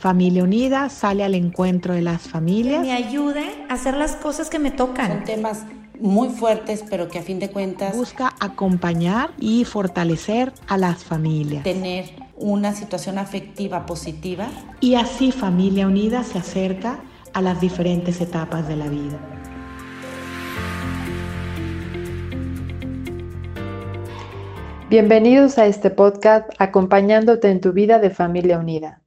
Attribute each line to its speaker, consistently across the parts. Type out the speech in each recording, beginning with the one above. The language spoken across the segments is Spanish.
Speaker 1: Familia Unida sale al encuentro de las familias.
Speaker 2: Que me ayude a hacer las cosas que me tocan.
Speaker 3: Son temas muy fuertes, pero que a fin de cuentas
Speaker 1: busca acompañar y fortalecer a las familias.
Speaker 3: Tener una situación afectiva positiva.
Speaker 1: Y así Familia Unida se acerca a las diferentes etapas de la vida.
Speaker 4: Bienvenidos a este podcast acompañándote en tu vida de Familia Unida.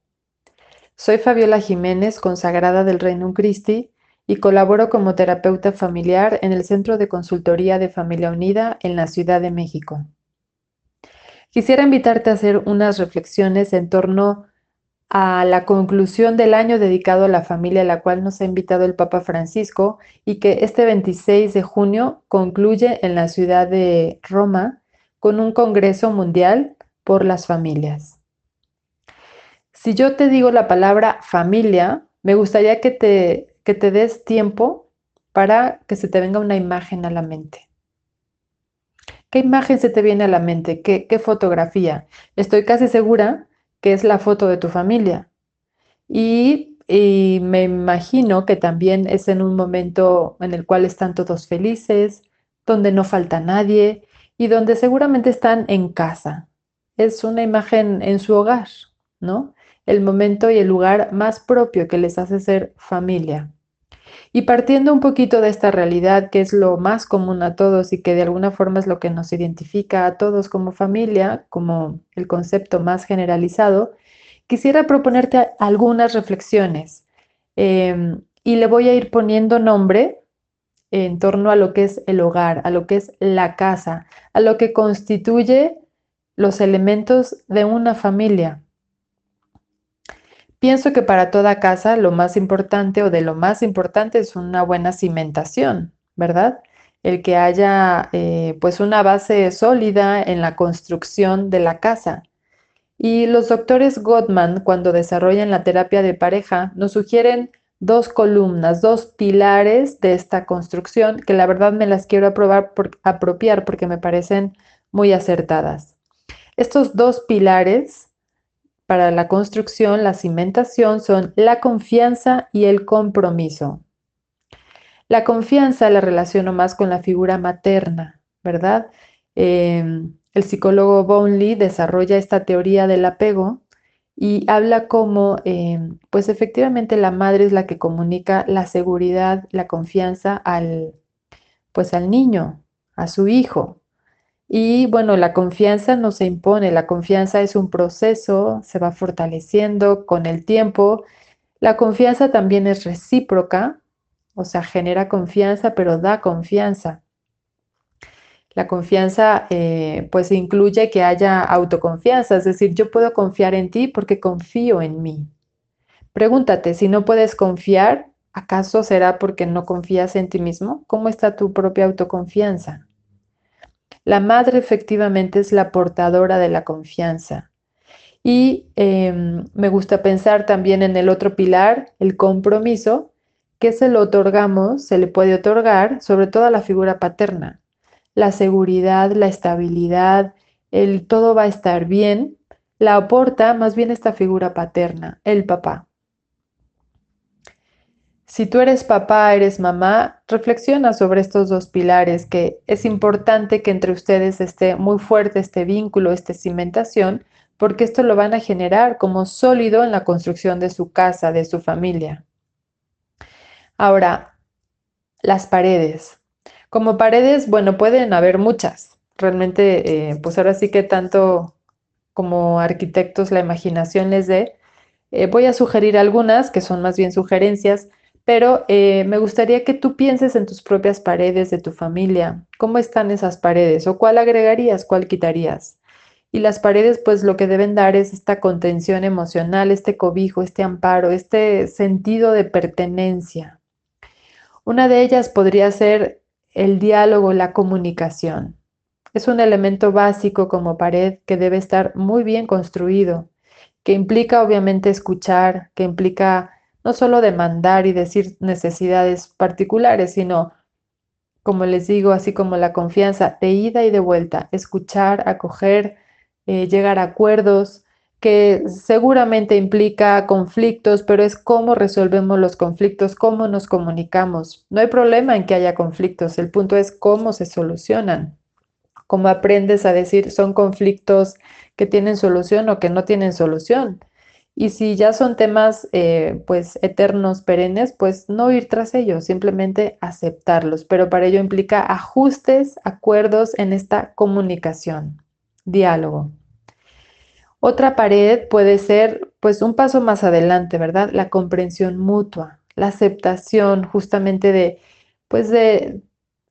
Speaker 4: Soy Fabiola Jiménez, consagrada del Reino Christi, y colaboro como terapeuta familiar en el Centro de Consultoría de Familia Unida en la Ciudad de México. Quisiera invitarte a hacer unas reflexiones en torno a la conclusión del año dedicado a la familia, a la cual nos ha invitado el Papa Francisco y que este 26 de junio concluye en la ciudad de Roma con un Congreso Mundial por las Familias. Si yo te digo la palabra familia, me gustaría que te que te des tiempo para que se te venga una imagen a la mente. ¿Qué imagen se te viene a la mente? ¿Qué, fotografía? Estoy casi segura que es la foto de tu familia. Y, y me imagino que también es en un momento en el cual están todos felices, donde no falta nadie y donde seguramente están en casa. Es una imagen en su hogar, ¿no? El momento y el lugar más propio que les hace ser familia. Y partiendo un poquito de esta realidad, que es lo más común a todos y que de alguna forma es lo que nos identifica a todos como familia, como el concepto más generalizado, quisiera proponerte algunas reflexiones em, y le voy a ir poniendo nombre en torno a lo que es el hogar, a lo que es la casa, a lo que constituye los elementos de una familia. Pienso que para toda casa lo más importante o de lo más importante es una buena cimentación, ¿verdad? El que haya eh, pues una base sólida en la construcción de la casa. Y los doctores Gottman, cuando desarrollan la terapia de pareja, nos sugieren dos columnas, dos pilares de esta construcción, que la verdad me las quiero apropiar porque me parecen muy acertadas. Estos dos pilares para la construcción, la cimentación son la confianza y el compromiso. La confianza la relaciono más con la figura materna, ¿verdad? Em, el psicólogo Bonley desarrolla esta teoría del apego y habla como, em, pues efectivamente la madre es la que comunica la seguridad, la confianza al, pues al niño, a su hijo. Y bueno, la confianza no se impone, la confianza es un proceso, se va fortaleciendo con el tiempo. La confianza también es recíproca, o sea, genera confianza, pero da confianza. La confianza eh, pues incluye que haya autoconfianza, es decir, yo puedo confiar en ti porque confío en mí. Pregúntate, si no puedes confiar, ¿acaso será porque no confías en ti mismo? ¿Cómo está tu propia autoconfianza? La madre efectivamente es la portadora de la confianza. Y em, me gusta pensar también en el otro pilar, el compromiso, que se lo otorgamos, se le puede otorgar sobre todo a la figura paterna. La seguridad, la estabilidad, el todo va a estar bien, la aporta más bien esta figura paterna, el papá. Si tú eres papá, eres mamá, reflexiona sobre estos dos pilares, que es importante que entre ustedes esté muy fuerte este vínculo, esta cimentación, porque esto lo van a generar como sólido en la construcción de su casa, de su familia. Ahora, las paredes. Como paredes, bueno, pueden haber muchas. Realmente, eh, pues ahora sí que tanto como arquitectos la imaginación les dé. Eh, voy a sugerir algunas que son más bien sugerencias pero eh, me gustaría que tú pienses en tus propias paredes de tu familia. ¿Cómo están esas paredes? ¿O cuál agregarías? ¿Cuál quitarías? Y las paredes, pues lo que deben dar es esta contención emocional, este cobijo, este amparo, este sentido de pertenencia. Una de ellas podría ser el diálogo, la comunicación. Es un elemento básico como pared que debe estar muy bien construido, que implica obviamente escuchar, que implica no solo demandar y decir necesidades particulares, sino, como les digo, así como la confianza de ida y de vuelta, escuchar, acoger, eh, llegar a acuerdos, que seguramente implica conflictos, pero es cómo resolvemos los conflictos, cómo nos comunicamos. No hay problema en que haya conflictos, el punto es cómo se solucionan, cómo aprendes a decir son conflictos que tienen solución o que no tienen solución. Y si ya son temas eh, pues eternos, perennes, pues no ir tras ellos, simplemente aceptarlos. Pero para ello implica ajustes, acuerdos en esta comunicación, diálogo. Otra pared puede ser pues un paso más adelante, ¿verdad? La comprensión mutua, la aceptación justamente de pues de,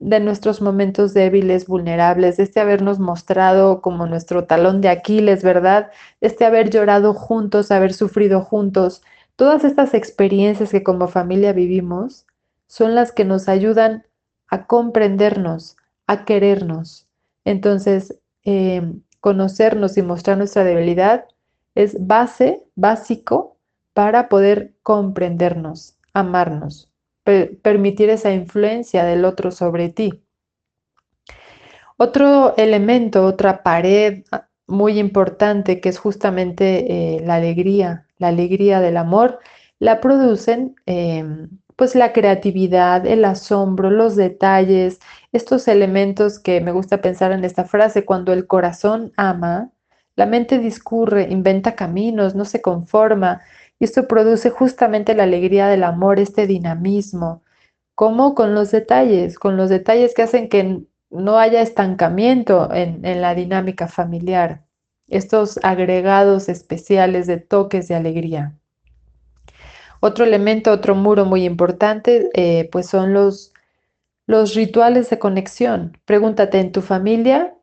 Speaker 4: de nuestros momentos débiles, vulnerables, este habernos mostrado como nuestro talón de Aquiles, ¿verdad? Este haber llorado juntos, haber sufrido juntos. Todas estas experiencias que como familia vivimos son las que nos ayudan a comprendernos, a querernos. Entonces, eh, conocernos y mostrar nuestra debilidad es base, básico para poder comprendernos, amarnos, permitir esa influencia del otro sobre ti. Otro elemento, otra pared ah, muy importante que es justamente eh, la alegría, la alegría del amor, la producen em, pues la creatividad, el asombro, los detalles, estos elementos que me gusta pensar en esta frase, cuando el corazón ama, la mente discurre, inventa caminos, no se conforma, y esto produce justamente la alegría del amor, este dinamismo, como con los detalles, con los detalles que hacen que no haya estancamiento en, la dinámica familiar, estos agregados especiales de toques de alegría. Otro elemento, otro muro muy importante, eh, pues son los, rituales de conexión. Pregúntate en tu familia,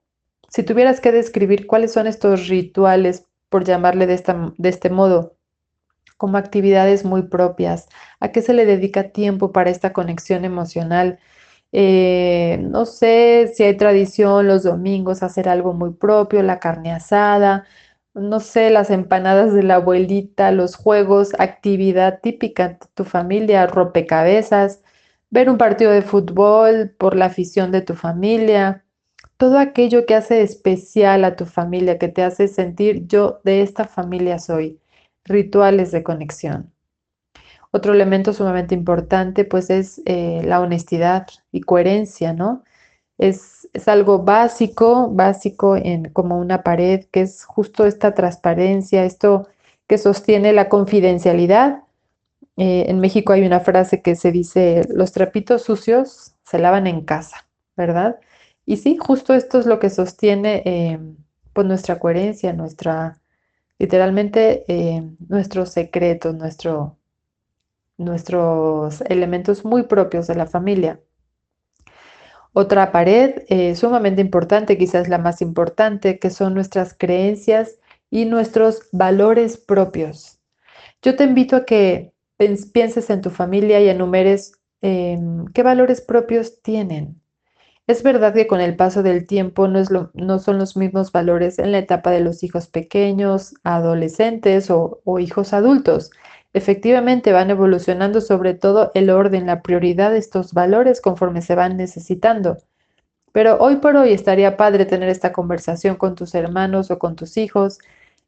Speaker 4: si tuvieras que describir cuáles son estos rituales, por llamarle de este modo, como actividades muy propias, a qué se le dedica tiempo para esta conexión emocional. Eh, no sé si hay tradición los domingos hacer algo muy propio, la carne asada, no sé, las empanadas de la abuelita, los juegos, actividad típica de tu familia, rompecabezas, ver un partido de fútbol por la afición de tu familia, todo aquello que hace especial a tu familia, que te hace sentir yo de esta familia soy, rituales de conexión. Otro elemento sumamente importante pues es eh, la honestidad y coherencia, ¿no? Es es algo básico, básico en como una pared, que es justo esta transparencia, esto que sostiene la confidencialidad. Eh, en México hay una frase que se dice, los trapitos sucios se lavan en casa, ¿verdad? Y sí, justo esto es lo que sostiene eh, pues nuestra coherencia, nuestra, literalmente eh, nuestros secretos, nuestro, nuestros elementos muy propios de la familia. Otra pared eh, sumamente importante, quizás la más importante, que son nuestras creencias y nuestros valores propios. Yo te invito a que pienses en tu familia y enumeres em, qué valores propios tienen. Es verdad que con el paso del tiempo no, es no, son los mismos valores en la etapa de los hijos pequeños, adolescentes o hijos adultos. Efectivamente van evolucionando sobre todo el orden, la prioridad de estos valores conforme se van necesitando. Pero hoy por hoy estaría padre tener esta conversación con tus hermanos o con tus hijos.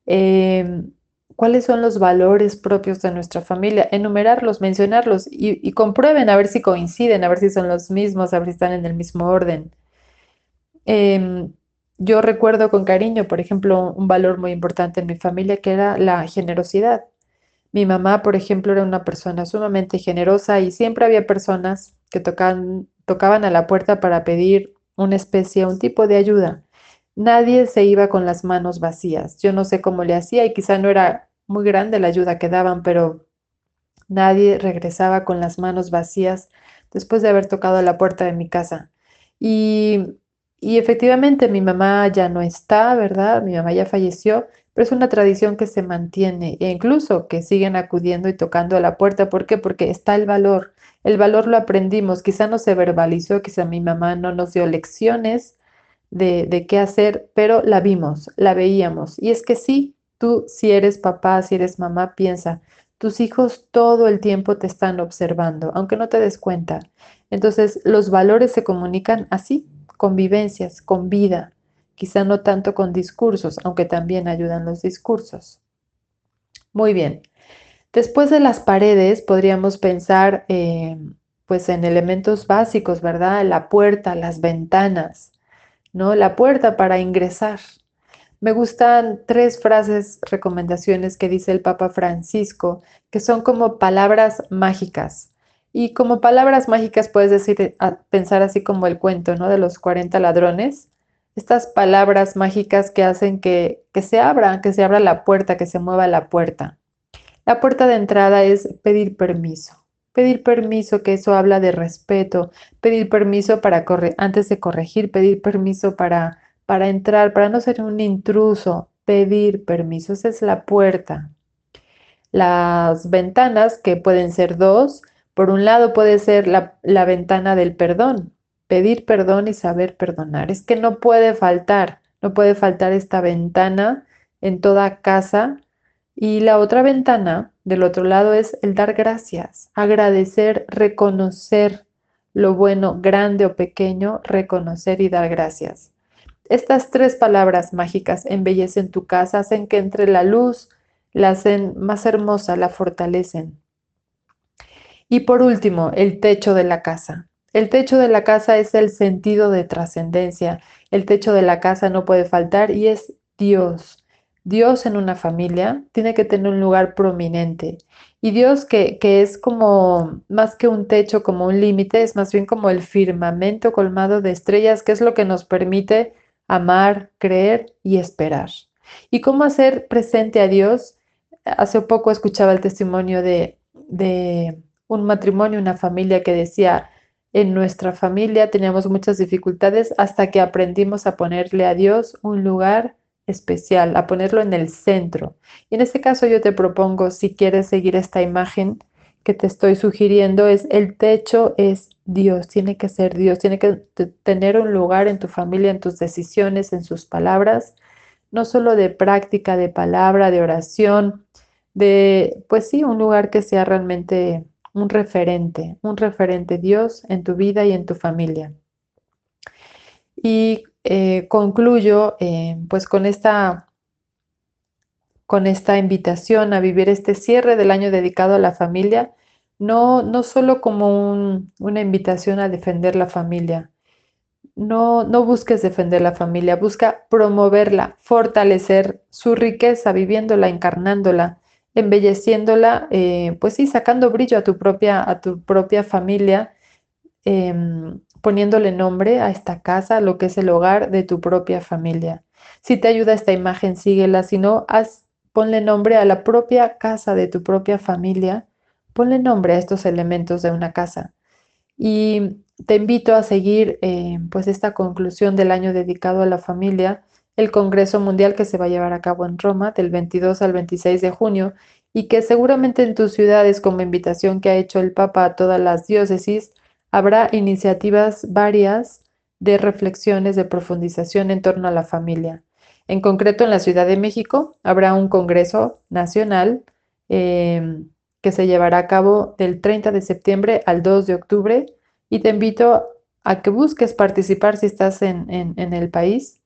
Speaker 4: Em, ¿Cuáles son los valores propios de nuestra familia? Enumerarlos, mencionarlos y, comprueben a ver si coinciden, a ver si son los mismos, a ver si están en el mismo orden. Em, yo recuerdo con cariño, por ejemplo, un valor muy importante en mi familia que era la generosidad. Mi mamá, por ejemplo, era una persona sumamente generosa y siempre había personas que tocaban, tocaban a la puerta para pedir una especie, un tipo de ayuda. Nadie se iba con las manos vacías. Yo no sé cómo le hacía y quizá no era muy grande la ayuda que daban, pero nadie regresaba con las manos vacías después de haber tocado la puerta de mi casa. Y, y efectivamente mi mamá ya no está, ¿verdad? Mi mamá ya falleció, pero es una tradición que se mantiene e incluso que siguen acudiendo y tocando a la puerta. ¿Por qué? Porque está el valor. El valor lo aprendimos, quizá no se verbalizó, quizá mi mamá no nos dio lecciones de, de qué hacer, pero la vimos, la veíamos. Y es que sí, tú si eres papá, si eres mamá, piensa, tus hijos todo el tiempo te están observando, aunque no te des cuenta. Entonces, los valores se comunican así, con vivencias, con vida, quizá no tanto con discursos, aunque también ayudan los discursos. Muy bien. Después de las paredes podríamos pensar eh, pues en elementos básicos, ¿verdad? La puerta, las ventanas, ¿no? La puerta para ingresar. Me gustan tres frases, recomendaciones que dice el Papa Francisco, que son como palabras mágicas. Y como palabras mágicas puedes decir, pensar así como el cuento, ¿no? De los 40 ladrones. Estas palabras mágicas que hacen que, que se abra, que se abra la puerta, que se mueva la puerta. La puerta de entrada es pedir permiso. Pedir permiso, que eso habla de respeto. Pedir permiso para correr, antes de corregir, pedir permiso para, para entrar, para no ser un intruso. Pedir permiso, esa es la puerta. Las ventanas, que pueden ser dos, por un lado puede ser la, la ventana del perdón, pedir perdón y saber perdonar. Es que no puede faltar, no puede faltar esta ventana en toda casa y la otra ventana del otro lado es el dar gracias, agradecer, reconocer lo bueno, grande o pequeño, reconocer y dar gracias. Estas tres palabras mágicas embellecen tu casa, hacen que entre la luz, la hacen más hermosa, la fortalecen. Y por último, el techo de la casa. El techo de la casa es el sentido de trascendencia. El techo de la casa no puede faltar y es Dios. Dios en una familia tiene que tener un lugar prominente. Y Dios que, que es como más que un techo, como un límite, es más bien como el firmamento colmado de estrellas, que es lo que nos permite amar, creer y esperar. ¿Y cómo hacer presente a Dios? Hace poco escuchaba el testimonio de, de un matrimonio, una familia que decía, en nuestra familia teníamos muchas dificultades hasta que aprendimos a ponerle a Dios un lugar especial, a ponerlo en el centro. Y en este caso yo te propongo, si quieres seguir esta imagen que te estoy sugiriendo, es el techo es Dios, tiene que ser Dios, tiene que tener un lugar en tu familia, en tus decisiones, en sus palabras, no solo de práctica, de palabra, de oración, de, pues sí, un lugar que sea realmente un referente, un referente Dios en tu vida y en tu familia. Y eh, concluyo eh, pues con esta, con esta invitación a vivir este cierre del año dedicado a la familia, no, no solo como una invitación a defender la familia, no, no busques defender la familia, busca promoverla, fortalecer su riqueza, viviéndola, encarnándola, embelleciéndola, eh, pues sí, sacando brillo a tu propia, a tu propia familia, em, poniéndole nombre a esta casa, lo que es el hogar de tu propia familia. Si te ayuda esta imagen, síguela. Si no, haz, ponle nombre a la propia casa de tu propia familia. Ponle nombre a estos elementos de una casa. Y te invito a seguir eh, pues esta conclusión del año dedicado a la familia, el Congreso Mundial que se va a llevar a cabo en Roma del 22 al 26 de junio y que seguramente en tus ciudades, como invitación que ha hecho el Papa a todas las diócesis, Habrá iniciativas varias de reflexiones de profundización en torno a la familia. En concreto, en la Ciudad de México habrá un Congreso Nacional em, que se llevará a cabo del 30 de septiembre al 2 de octubre y te invito a que busques participar si estás en, en el país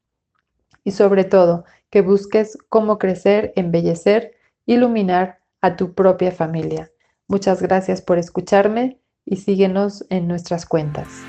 Speaker 4: y sobre todo que busques cómo crecer, embellecer, iluminar a tu propia familia. Muchas gracias por escucharme y síguenos en nuestras cuentas.